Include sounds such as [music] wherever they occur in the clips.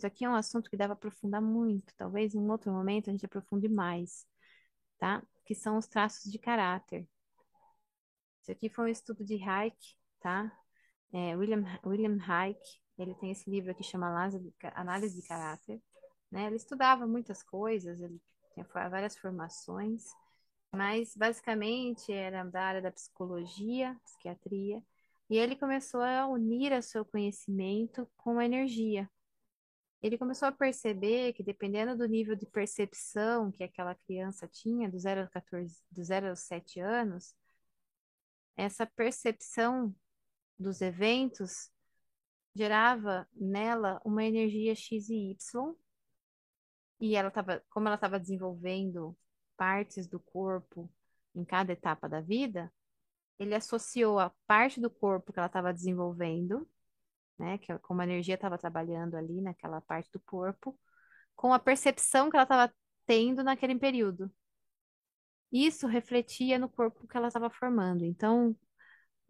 Isso aqui é um assunto que dá para aprofundar muito. Talvez em outro momento a gente aprofunde mais, tá? Que são os traços de caráter. Isso aqui foi um estudo de Hayek, tá? É, William, William Hayek, ele tem esse livro aqui chama Análise de Caráter. Né? Ele estudava muitas coisas, ele tinha várias formações, mas basicamente era da área da psicologia, psiquiatria, e ele começou a unir o seu conhecimento com a energia. Ele começou a perceber que dependendo do nível de percepção que aquela criança tinha, do 0 a 14, do 0 aos 7 anos, essa percepção dos eventos gerava nela uma energia X e Y, e ela estava, como ela estava desenvolvendo partes do corpo em cada etapa da vida, ele associou a parte do corpo que ela estava desenvolvendo, né, que é como a energia estava trabalhando ali naquela parte do corpo, com a percepção que ela estava tendo naquele período. Isso refletia no corpo que ela estava formando. Então,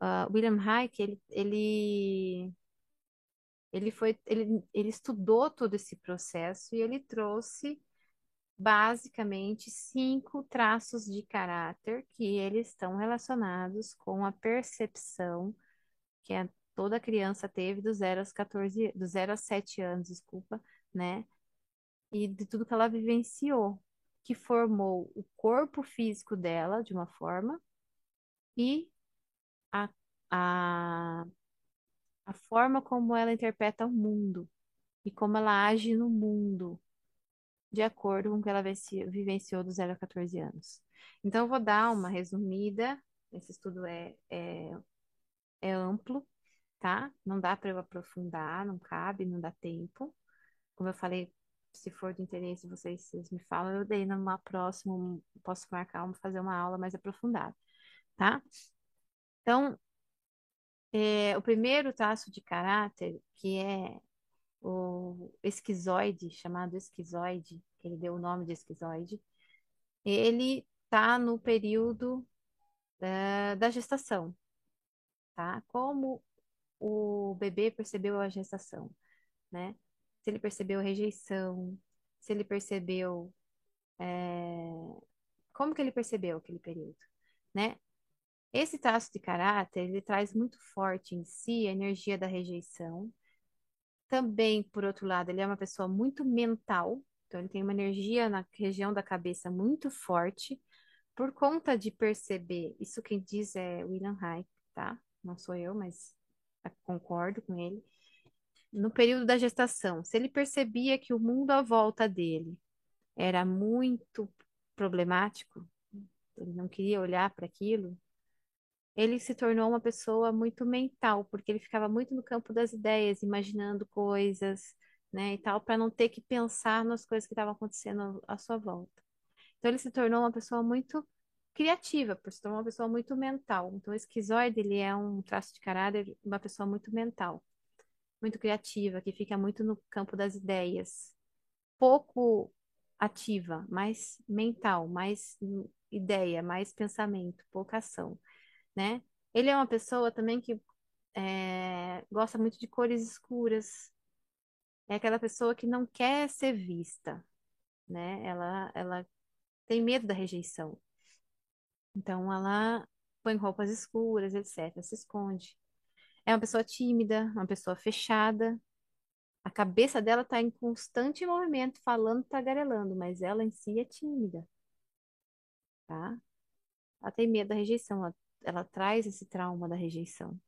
uh, William Hayek, ele, ele, ele, foi, ele, ele estudou todo esse processo e ele trouxe basicamente cinco traços de caráter que eles estão relacionados com a percepção que a, toda criança teve do 0 aos 14, do 0 aos 7 anos, desculpa, né? E de tudo que ela vivenciou, que formou o corpo físico dela de uma forma e a, a, a forma como ela interpreta o mundo e como ela age no mundo, de acordo com o que ela vivenciou do 0 a 14 anos. Então, eu vou dar uma resumida. Esse estudo é, é, é amplo, tá? Não dá para eu aprofundar, não cabe, não dá tempo. Como eu falei, se for de interesse, vocês, vocês me falam, eu dei numa próxima, posso marcar, fazer uma aula mais aprofundada, tá? Então, é, o primeiro traço de caráter, que é o esquizoide, chamado esquizoide, que ele deu o nome de esquizoide, ele está no período da, da gestação, tá? Como o bebê percebeu a gestação, né? Se ele percebeu rejeição, se ele percebeu é... como que ele percebeu aquele período, né? Esse traço de caráter, ele traz muito forte em si a energia da rejeição. Também, por outro lado, ele é uma pessoa muito mental, então ele tem uma energia na região da cabeça muito forte, por conta de perceber, isso quem diz é William Hayek, tá? Não sou eu, mas concordo com ele. No período da gestação, se ele percebia que o mundo à volta dele era muito problemático, ele não queria olhar para aquilo, ele se tornou uma pessoa muito mental, porque ele ficava muito no campo das ideias, imaginando coisas, né, e tal, para não ter que pensar nas coisas que estavam acontecendo à sua volta. Então ele se tornou uma pessoa muito criativa, por se tornar uma pessoa muito mental. Então o esquizoide, ele é um traço de caráter, uma pessoa muito mental, muito criativa, que fica muito no campo das ideias. Pouco ativa, mais mental, mais ideia, mais pensamento, pouca ação né? Ele é uma pessoa também que é, gosta muito de cores escuras. É aquela pessoa que não quer ser vista, né? Ela, ela tem medo da rejeição. Então, ela põe roupas escuras, etc. Se esconde. É uma pessoa tímida, uma pessoa fechada. A cabeça dela está em constante movimento, falando, tagarelando, mas ela em si é tímida, tá? Ela tem medo da rejeição, ela ela traz esse trauma da rejeição,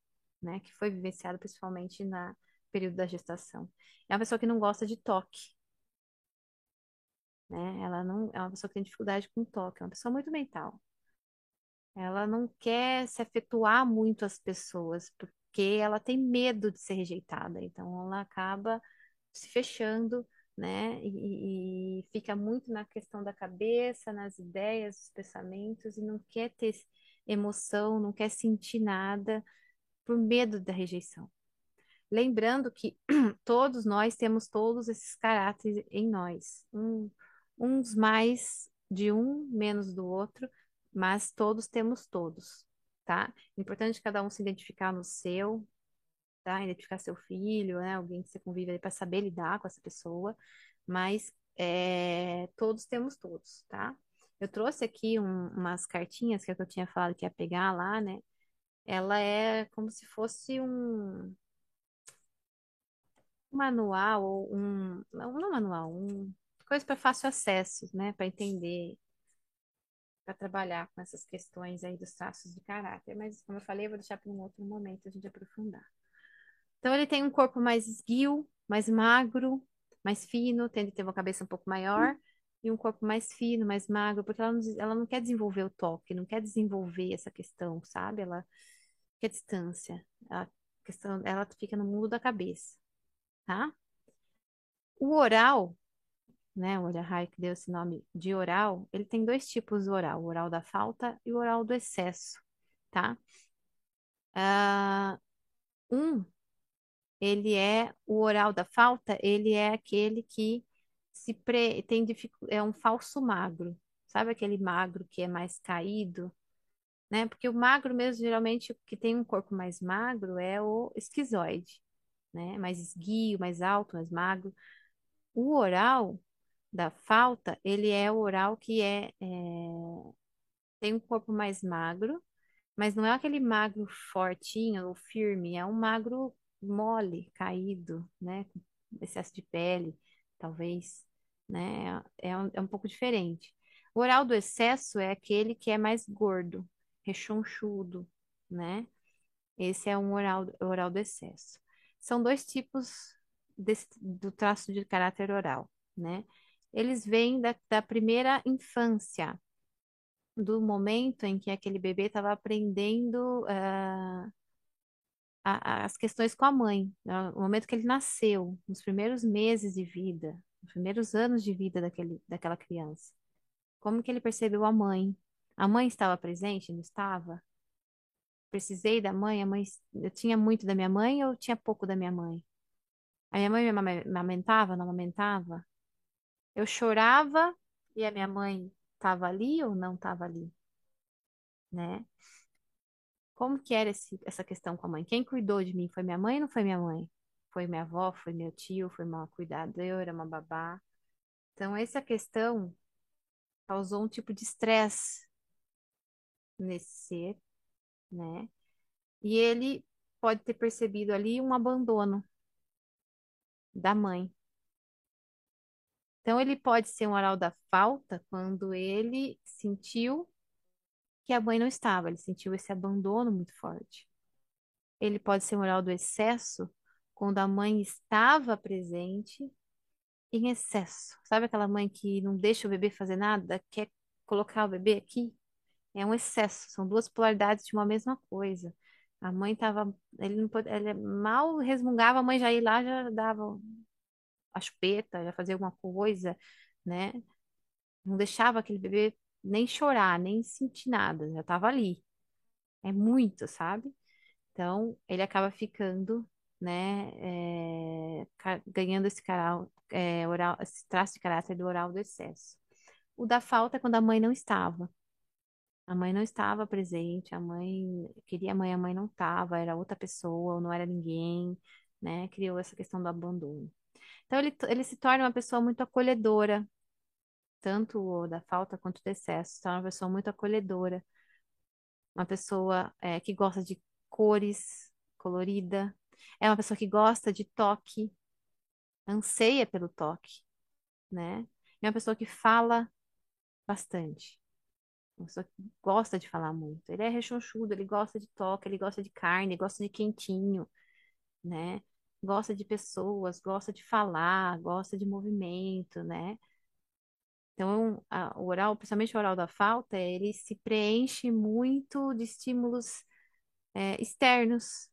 né? Que foi vivenciado principalmente na período da gestação. É uma pessoa que não gosta de toque, né? Ela não é uma pessoa que tem dificuldade com toque, é uma pessoa muito mental. Ela não quer se afetuar muito às pessoas, porque ela tem medo de ser rejeitada. Então ela acaba se fechando, né? E, e fica muito na questão da cabeça, nas ideias, nos pensamentos, e não quer ter emoção, não quer sentir nada por medo da rejeição. Lembrando que [clears throat] todos nós temos todos esses caráteres em nós, um, uns mais de um, menos do outro, mas todos temos todos, tá? Importante cada um se identificar no seu, tá? Identificar seu filho, né? Alguém que você convive ali para saber lidar com essa pessoa, mas é, todos temos todos, tá? Eu trouxe aqui um- umas cartinhas que, é que eu tinha falado que ia pegar lá, né? Ela é como se fosse um manual ou um, não não manual, um coisa para fácil acesso, né? Para entender, para trabalhar com essas questões aí dos traços de caráter. Mas, como eu falei, eu vou deixar para um outro momento a gente aprofundar. Então, ele tem um corpo mais esguio, mais magro, mais fino, tende a ter uma cabeça um pouco maior e um corpo mais fino, mais magro, porque ela não, ela não quer desenvolver o toque, não quer desenvolver essa questão, sabe? Ela quer distância. A questão, ela fica no mundo da cabeça, tá? O oral, né? O Olha que deu esse nome de oral, ele tem dois tipos de oral, o oral da falta e o oral do excesso, tá? Ah, um ele é o oral da falta, ele é aquele que se pre... tem é um falso magro. Sabe aquele magro que é mais caído, né? Porque o magro mesmo, geralmente, que tem um corpo mais magro é o esquizoide, né? Mais esguio, mais alto, mais magro. O oral da falta, ele é o oral que é, é... tem um corpo mais magro, mas não é aquele magro fortinho ou firme, é um magro mole, caído, né? Excesso de pele, talvez, né? É um, é um pouco diferente. O oral do excesso é aquele que é mais gordo, rechonchudo, né? Esse é um oral, oral do excesso. São dois tipos desse, do traço de caráter oral, né? Eles vêm da, da primeira infância, do momento em que aquele bebê estava aprendendo uh, a- as questões com a mãe, né? O momento que ele nasceu, nos primeiros meses de vida, nos primeiros anos de vida daquele, daquela criança. Como que ele percebeu a mãe? A mãe estava presente? Não estava? Precisei da mãe? A mãe, eu tinha muito da minha mãe ou tinha pouco da minha mãe? A minha mãe me amamentava? Não amamentava? Eu chorava e a minha mãe estava ali ou não estava ali, né? Como que era esse- essa questão com a mãe? Quem cuidou de mim? Foi minha mãe ou não foi minha mãe? Foi minha avó, foi meu tio, foi uma cuidadora, uma babá. Então, essa questão causou um tipo de estresse nesse ser, né? E ele pode ter percebido ali um abandono da mãe. Então, ele pode ser um oral da falta quando ele sentiu que a mãe não estava, ele sentiu esse abandono muito forte. Ele pode ser um oral do excesso quando a mãe estava presente em excesso. Sabe aquela mãe que não deixa o bebê fazer nada, quer colocar o bebê aqui? É um excesso, são duas polaridades de uma mesma coisa. A mãe estava, ele ele mal resmungava, a mãe já ia lá, já dava a chupeta, já fazia alguma coisa, né? Não deixava aquele bebê nem chorar, nem sentir nada, já estava ali. É muito, sabe? Então, ele acaba ficando, né, é, ganhando esse, caral, é, oral, esse traço de caráter do oral do excesso. O da falta é quando a mãe não estava. A mãe não estava presente, a mãe queria a mãe, a mãe não estava, era outra pessoa, ou não era ninguém, né? Criou essa questão do abandono. Então, ele, ele se torna uma pessoa muito acolhedora, tanto da falta quanto do excesso, torna uma pessoa muito acolhedora uma pessoa é, que gosta de cores, colorida, é uma pessoa que gosta de toque, anseia pelo toque, né? É uma pessoa que fala bastante, uma pessoa que gosta de falar muito. Ele é rechonchudo, ele gosta de toque, ele gosta de carne, gosta de quentinho, né? Gosta de pessoas, gosta de falar, gosta de movimento, né? Então, a- o oral, principalmente o oral da falta, ele se preenche muito de estímulos é, externos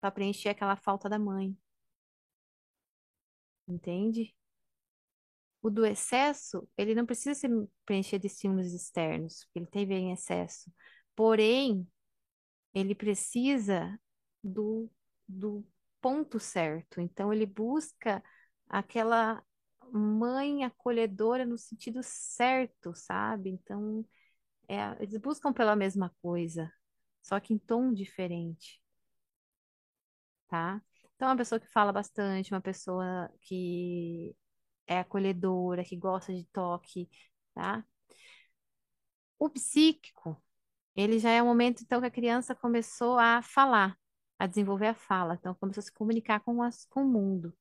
para preencher aquela falta da mãe, entende? O do excesso, ele não precisa se preencher de estímulos externos, porque ele teve em excesso. Porém, ele precisa do, do ponto certo. Então, ele busca aquela mãe acolhedora no sentido certo, sabe? Então, é, eles buscam pela mesma coisa, só que em tom diferente. tá? Então, é uma pessoa que fala bastante, uma pessoa que é acolhedora, que gosta de toque, tá? O psíquico, ele já é o momento, então, que a criança começou a falar, a desenvolver a fala, então começou a se comunicar com, as, com o mundo.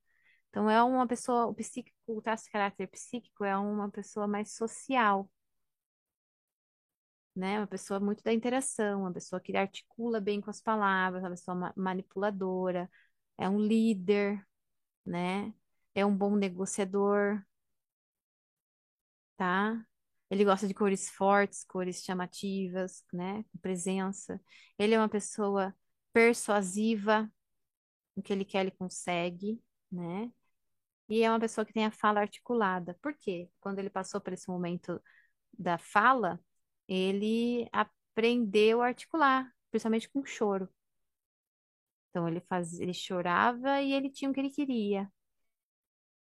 Então, é uma pessoa, o psíquico, o traço de caráter psíquico é uma pessoa mais social, né? Uma pessoa muito da interação, uma pessoa que articula bem com as palavras, uma pessoa ma- manipuladora, é um líder, né? É um bom negociador, tá? Ele gosta de cores fortes, cores chamativas, né? Com presença. Ele é uma pessoa persuasiva, o que ele quer, ele consegue, né? E é uma pessoa que tem a fala articulada. Por quê? Quando ele passou por esse momento da fala, ele aprendeu a articular, principalmente com choro. Então ele faz, ele chorava e ele tinha o que ele queria,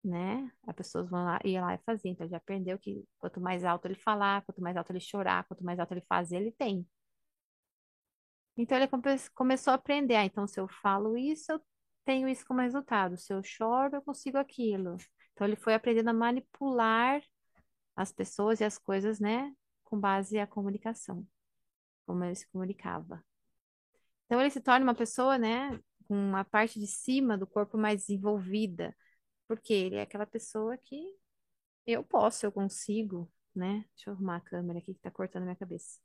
né? As pessoas vão lá, ia lá e fazia. Então ele já aprendeu que quanto mais alto ele falar, quanto mais alto ele chorar, quanto mais alto ele fazer, ele tem. Então ele come- começou a aprender. Ah, então se eu falo isso, eu tenho isso como resultado. Se eu choro, eu consigo aquilo. Então ele foi aprendendo a manipular as pessoas e as coisas, né? Com base na comunicação, como ele se comunicava. Então ele se torna uma pessoa, né? Com uma parte de cima do corpo mais desenvolvida. Porque ele é aquela pessoa que eu posso, eu consigo, né? Deixa eu arrumar a câmera aqui que tá cortando minha cabeça.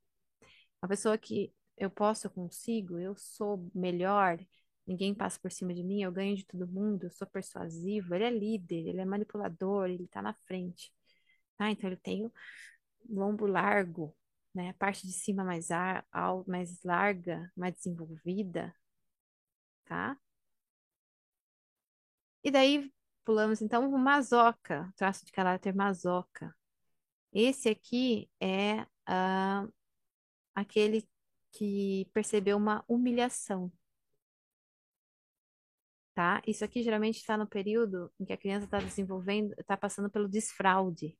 Uma pessoa que eu posso, eu consigo, eu sou melhor, ninguém passa por cima de mim, eu ganho de todo mundo, eu sou persuasivo, ele é líder, ele é manipulador, ele tá na frente. Ah, então ele tem o lombo largo, né? A parte de cima mais, ar, mais larga, mais desenvolvida, tá? E daí pulamos então o masoca, traço de caráter masoca. Esse aqui é ah, aquele que percebeu uma humilhação, tá? Isso aqui geralmente está no período em que a criança está desenvolvendo, está passando pelo desfraude.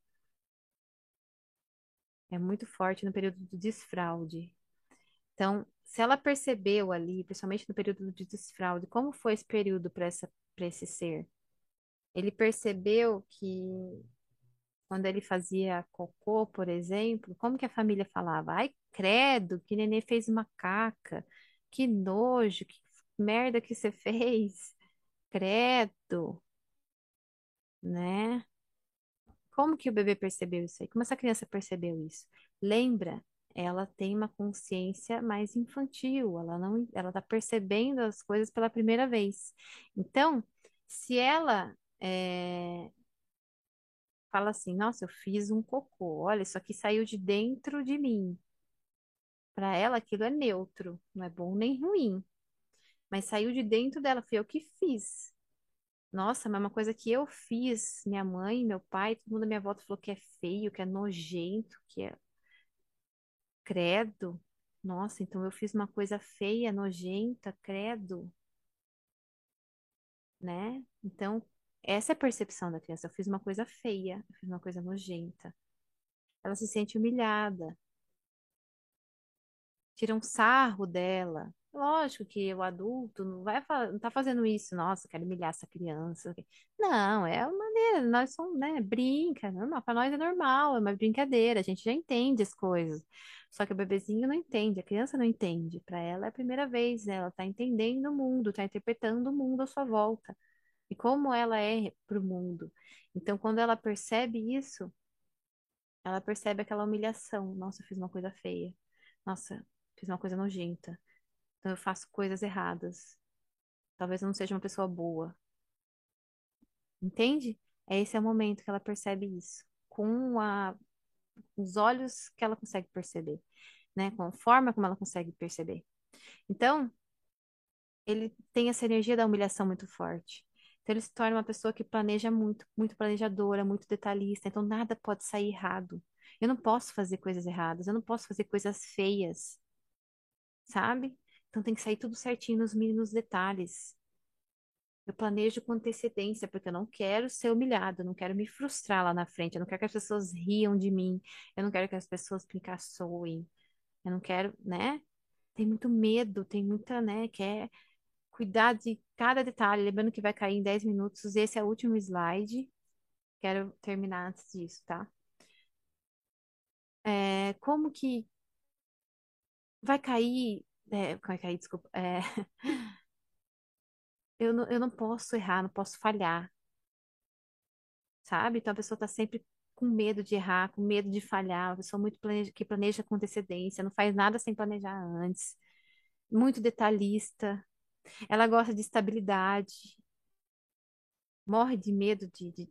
É muito forte no período do desfraude. Então, se ela percebeu ali, principalmente no período de desfraude, como foi esse período para esse ser? Ele percebeu que quando ele fazia cocô, por exemplo, como que a família falava? Ai, credo, que nenê fez uma caca, que nojo, que merda que você [laughs] fez, credo, né? Como que o bebê percebeu isso aí? Como essa criança percebeu isso? Lembra? Ela tem uma consciência mais infantil, ela não, ela tá percebendo as coisas pela primeira vez. Então, se ela é, fala assim, nossa, eu fiz um cocô, olha, isso aqui saiu de dentro de mim. Para ela, aquilo é neutro, não é bom nem ruim, mas saiu de dentro dela, foi eu que fiz. Nossa, mas uma coisa que eu fiz, minha mãe, meu pai, todo mundo à minha volta falou que é feio, que é nojento, que é credo. Nossa, então eu fiz uma coisa feia, nojenta, credo, né? Então, essa é a percepção da criança. Eu fiz uma coisa feia, eu fiz uma coisa nojenta. Ela se sente humilhada, tira um sarro dela. Lógico que o adulto não vai não tá fazendo isso, nossa, quero humilhar essa criança. Não, é uma maneira, nós somos, né, brinca, normal, para nós é normal, é uma brincadeira, a gente já entende as coisas. Só que o bebezinho não entende, a criança não entende. Para ela é a primeira vez, né? Ela tá entendendo o mundo, tá interpretando o mundo à sua volta e como ela é pro mundo. Então, quando ela percebe isso, ela percebe aquela humilhação. Nossa, eu fiz uma coisa feia. Nossa, fiz uma coisa nojenta. Então eu faço coisas erradas. Talvez eu não seja uma pessoa boa. Entende? É esse é o momento que ela percebe isso. Com a, os olhos que ela consegue perceber, né? Com a forma como ela consegue perceber. Então, ele tem essa energia da humilhação muito forte. Então ele se torna uma pessoa que planeja muito, muito planejadora, muito detalhista. Então nada pode sair errado. Eu não posso fazer coisas erradas, eu não posso fazer coisas feias, sabe? Então tem que sair tudo certinho nos mínimos detalhes. Eu planejo com antecedência, porque eu não quero ser humilhado, eu não quero me frustrar lá na frente, eu não quero que as pessoas riam de mim, eu não quero que as pessoas me caçoem, eu não quero, né? Tem muito medo, tem muita, né? Quer cuidar de cada detalhe, lembrando que vai cair em 10 minutos. Esse é o último slide. Quero terminar antes disso, tá? É, como que vai cair. É, vai cair, desculpa. É, [laughs] eu não, eu não posso errar, não posso falhar, sabe? Então a pessoa tá sempre com medo de errar, com medo de falhar, uma pessoa muito planeja, que planeja com antecedência, não faz nada sem planejar antes, muito detalhista. Ela gosta de estabilidade, morre de medo de, de,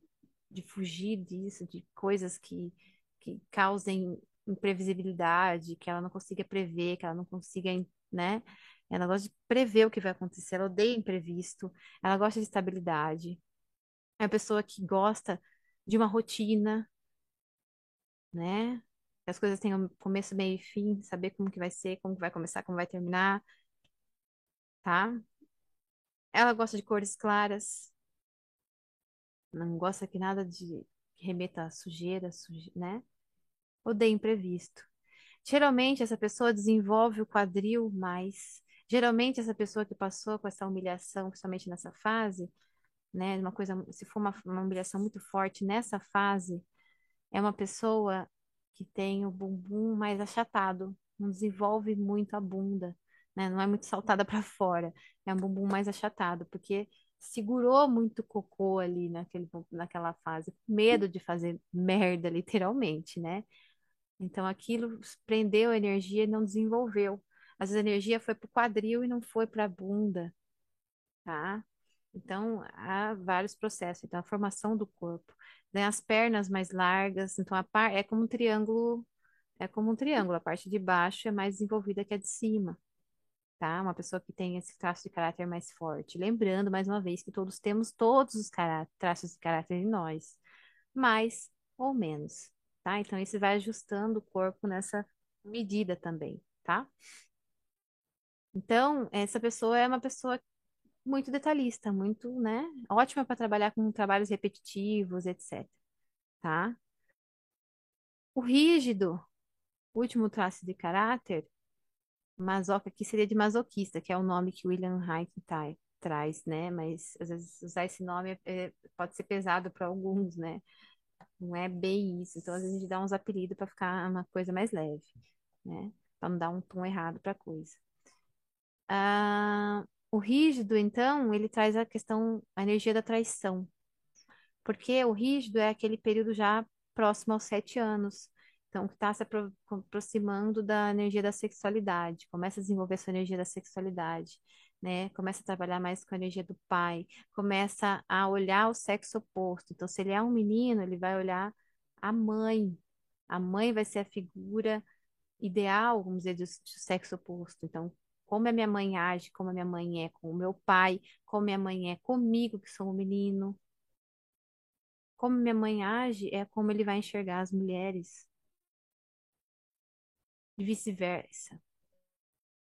de fugir disso, de coisas que, que causem imprevisibilidade, que ela não consiga prever, que ela não consiga, né? Ela gosta de prever o que vai acontecer, ela odeia imprevisto, ela gosta de estabilidade. É uma pessoa que gosta de uma rotina, né? Que as coisas tenham começo, meio e fim, saber como que vai ser, como que vai começar, como vai terminar, tá? Ela gosta de cores claras, não gosta que nada de que remeta a sujeira, suje, né? Odeia imprevisto. Geralmente essa pessoa desenvolve o quadril mais. Geralmente essa pessoa que passou com essa humilhação, principalmente nessa fase, né, uma coisa, se for uma, uma humilhação muito forte nessa fase, é uma pessoa que tem o bumbum mais achatado, não desenvolve muito a bunda, né? Não é muito saltada para fora, é um bumbum mais achatado, porque segurou muito cocô ali naquele, naquela fase, medo de fazer merda, literalmente, né? Então aquilo prendeu a energia e não desenvolveu. Às vezes a energia foi para o quadril e não foi para a bunda, tá? Então há vários processos. Então a formação do corpo, né? As pernas mais largas, então a par... é como um triângulo, é como um triângulo. A parte de baixo é mais desenvolvida que a de cima, tá? Uma pessoa que tem esse traço de caráter mais forte. Lembrando mais uma vez que todos temos todos os traços de caráter em nós, mais ou menos tá? Então, isso vai ajustando o corpo nessa medida também, tá? Então, essa pessoa é uma pessoa muito detalhista, muito, né? Ótima para trabalhar com trabalhos repetitivos, etc. Tá? O rígido, último traço de caráter, masoca aqui seria de masoquista, que é o nome que William Reich tá, traz, né? Mas às vezes usar esse nome é, pode ser pesado para alguns, né? Não é bem isso. Então, às vezes, a gente dá uns apelidos para ficar uma coisa mais leve, né? Para não dar um tom errado para a coisa. Ah, o rígido, então, ele traz a questão, a energia da traição. Porque o rígido é aquele período já próximo aos sete anos. Então, que está se apro aproximando da energia da sexualidade, começa a desenvolver sua energia da sexualidade né? Começa a trabalhar mais com a energia do pai, começa a olhar o sexo oposto. Então, se ele é um menino, ele vai olhar a mãe. A mãe vai ser a figura ideal, vamos dizer, do, do sexo oposto. Então, como a minha mãe age, como a minha mãe é com o meu pai, como minha mãe é comigo, que sou um menino. Como minha mãe age é como ele vai enxergar as mulheres. E vice-versa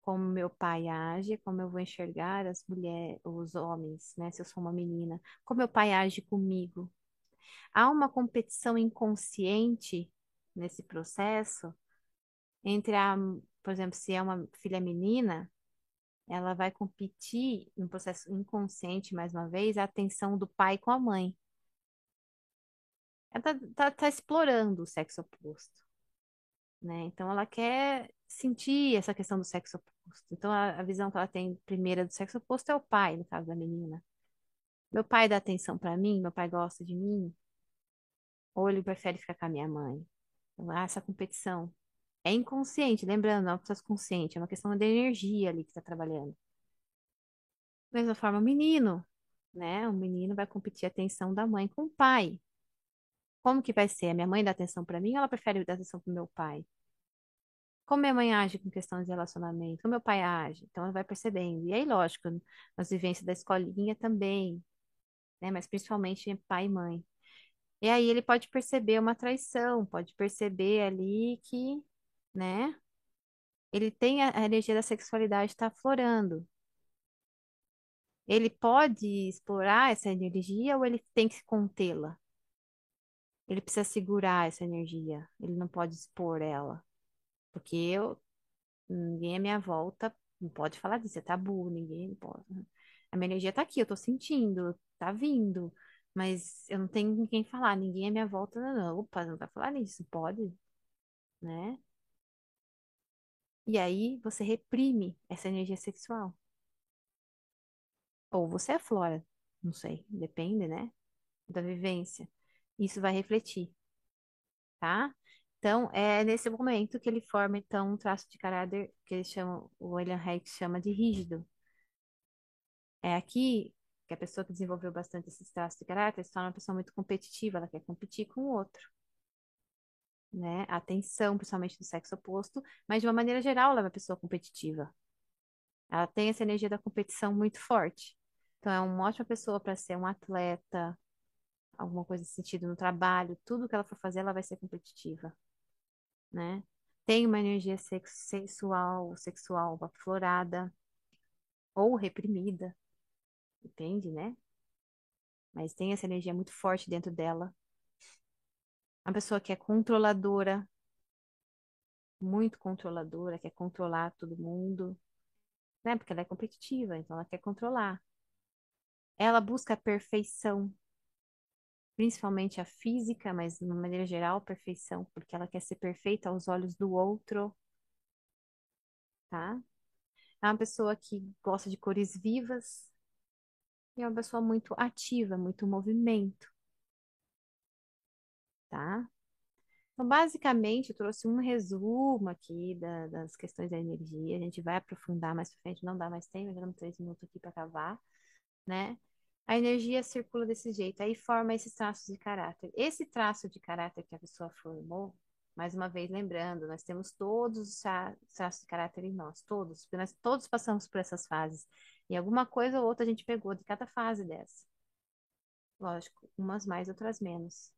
como meu pai age, como eu vou enxergar as mulheres, os homens, né? Se eu sou uma menina, como meu pai age comigo. Há uma competição inconsciente nesse processo entre a, por exemplo, se é uma filha menina, ela vai competir no processo inconsciente, mais uma vez, a atenção do pai com a mãe. Ela tá, tá, tá explorando o sexo oposto, né? Então ela quer sentir essa questão do sexo oposto. Então, a, a visão que ela tem primeira do sexo oposto é o pai, no caso da menina. Meu pai dá atenção para mim, meu pai gosta de mim, ou ele prefere ficar com a minha mãe. Então, há essa competição. É inconsciente, lembrando, não é um processo consciente, é uma questão de energia ali que está trabalhando. Da mesma forma, o menino, né? O menino vai competir a atenção da mãe com o pai. Como que vai ser? A minha mãe dá atenção para mim ou ela prefere dar atenção para o meu pai? Como minha mãe age com questões de relacionamento, como meu pai age, então ela vai percebendo. E aí, lógico, nas vivências da escolinha também, né? Mas principalmente pai e mãe. E aí ele pode perceber uma traição, pode perceber ali que, né? Ele tem a, a energia da sexualidade está aflorando. Ele pode explorar essa energia ou ele tem que contê-la? Ele precisa segurar essa energia, ele não pode expor ela. Porque eu, ninguém à minha volta não pode falar disso, é tabu, ninguém pode. A minha energia tá aqui, eu tô sentindo, tá vindo, mas eu não tenho com quem falar, ninguém à minha volta, não. Opa, não vai falar nisso, pode, né? E aí você reprime essa energia sexual. Ou você aflora, não sei, depende, né? Da vivência. Isso vai refletir, tá? Então, é nesse momento que ele forma, então, um traço de caráter que ele chama, o William Reich chama de rígido. É aqui que a pessoa que desenvolveu bastante esses traços de caráter se torna uma pessoa muito competitiva, ela quer competir com o outro. Né? A atenção, principalmente do sexo oposto, mas de uma maneira geral, ela é uma pessoa competitiva. Ela tem essa energia da competição muito forte. Então, é uma ótima pessoa para ser um atleta, alguma coisa nesse sentido no trabalho, tudo que ela for fazer, ela vai ser competitiva, né? Tem uma energia sex sexual, sexual aflorada ou reprimida, depende, né? Mas tem essa energia muito forte dentro dela. Uma pessoa que é controladora, muito controladora, quer controlar todo mundo, né? Porque ela é competitiva, então ela quer controlar. Ela busca a perfeição, principalmente a física, mas de uma maneira geral, perfeição, porque ela quer ser perfeita aos olhos do outro, tá? É uma pessoa que gosta de cores vivas e é uma pessoa muito ativa, muito movimento, tá? Então, basicamente, eu trouxe um resumo aqui da- das questões da energia. A gente vai aprofundar mais pra frente, não dá mais tempo, já damos três minutos aqui para acabar, né? A energia circula desse jeito, aí forma esses traços de caráter. Esse traço de caráter que a pessoa formou, mais uma vez lembrando, nós temos todos os tra- traços de caráter em nós, todos, porque nós todos passamos por essas fases. E alguma coisa ou outra a gente pegou de cada fase dessa. Lógico, umas mais, outras menos.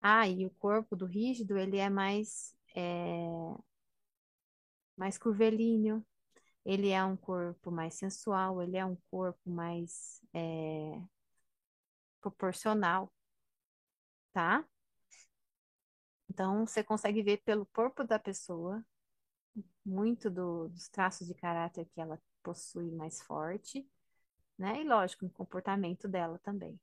Ah, e o corpo do rígido, ele é mais, é, mais curvilíneo, ele é um corpo mais sensual, ele é um corpo mais é, proporcional, tá? Então, você consegue ver pelo corpo da pessoa muito do- dos traços de caráter que ela possui mais forte, né? E lógico, no comportamento dela também,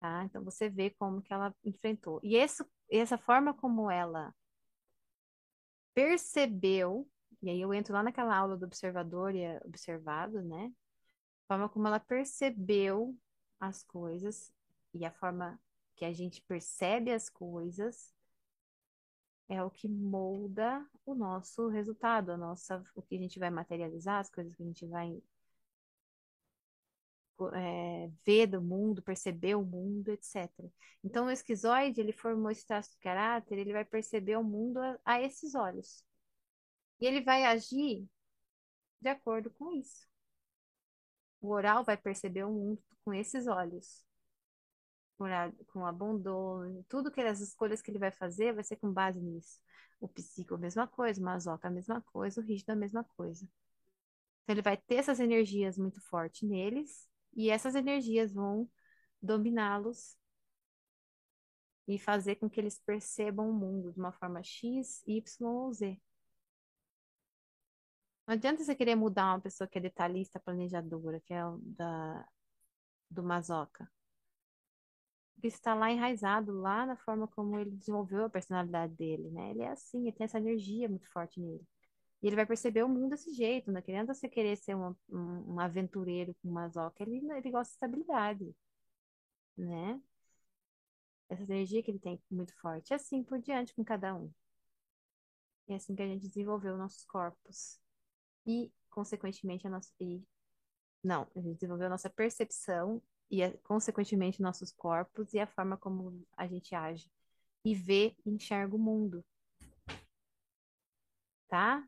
tá? Então, você vê como que ela enfrentou. E esse, essa forma como ela percebeu, e aí eu entro lá naquela aula do observador e é observado, né? A forma como ela percebeu as coisas e a forma que a gente percebe as coisas é o que molda o nosso resultado, a nossa, o que a gente vai materializar, as coisas que a gente vai é, ver do mundo, perceber o mundo, etc. Então, o esquizoide, ele formou esse traço de caráter, ele vai perceber o mundo a, a esses olhos. E ele vai agir de acordo com isso. O oral vai perceber o mundo com esses olhos, com, a, com abandono, tudo que as escolhas que ele vai fazer vai ser com base nisso. O psíquico a mesma coisa, o masoca a mesma coisa, o rígido a mesma coisa. Então ele vai ter essas energias muito fortes neles e essas energias vão dominá-los e fazer com que eles percebam o mundo de uma forma X, Y ou Z. Não adianta você querer mudar uma pessoa que é detalhista, planejadora, que é o da, do Mazoca. Isso está lá enraizado, lá na forma como ele desenvolveu a personalidade dele, né? Ele é assim, ele tem essa energia muito forte nele. E ele vai perceber o mundo desse jeito, não adianta você querer ser um, um, um aventureiro com Mazoca, ele, ele gosta de estabilidade, né? Essa energia que ele tem muito forte. E assim por diante com cada um. E é assim que a gente desenvolveu nossos corpos e, consequentemente, a nossa. E, não, a gente desenvolveu a nossa percepção e, consequentemente, nossos corpos e a forma como a gente age e vê e enxerga o mundo. Tá?